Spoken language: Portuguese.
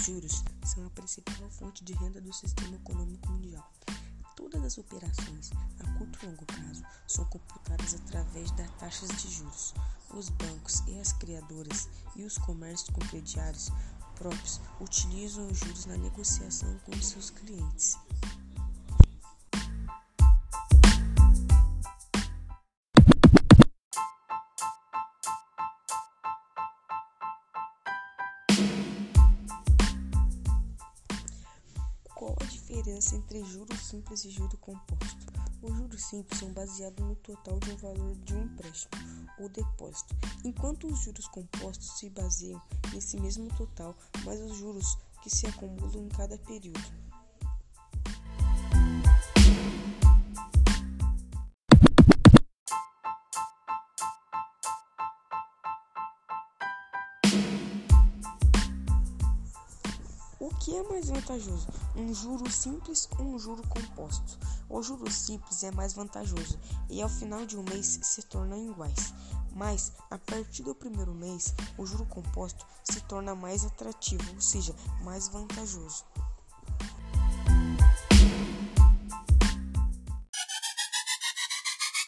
juros são a principal fonte de renda do sistema econômico mundial. Todas as operações a curto e longo prazo são computadas através das taxas de juros. Os bancos e as criadoras e os comércios com próprios utilizam os juros na negociação com seus clientes. Qual a diferença entre juros simples e juro composto? Os juros simples são baseados no total de um valor de um empréstimo ou depósito, enquanto os juros compostos se baseiam nesse mesmo total, mais os juros que se acumulam em cada período. O que é mais vantajoso? Um juro simples ou um juro composto? O juro simples é mais vantajoso e ao final de um mês se tornam iguais. Mas a partir do primeiro mês, o juro composto se torna mais atrativo, ou seja, mais vantajoso.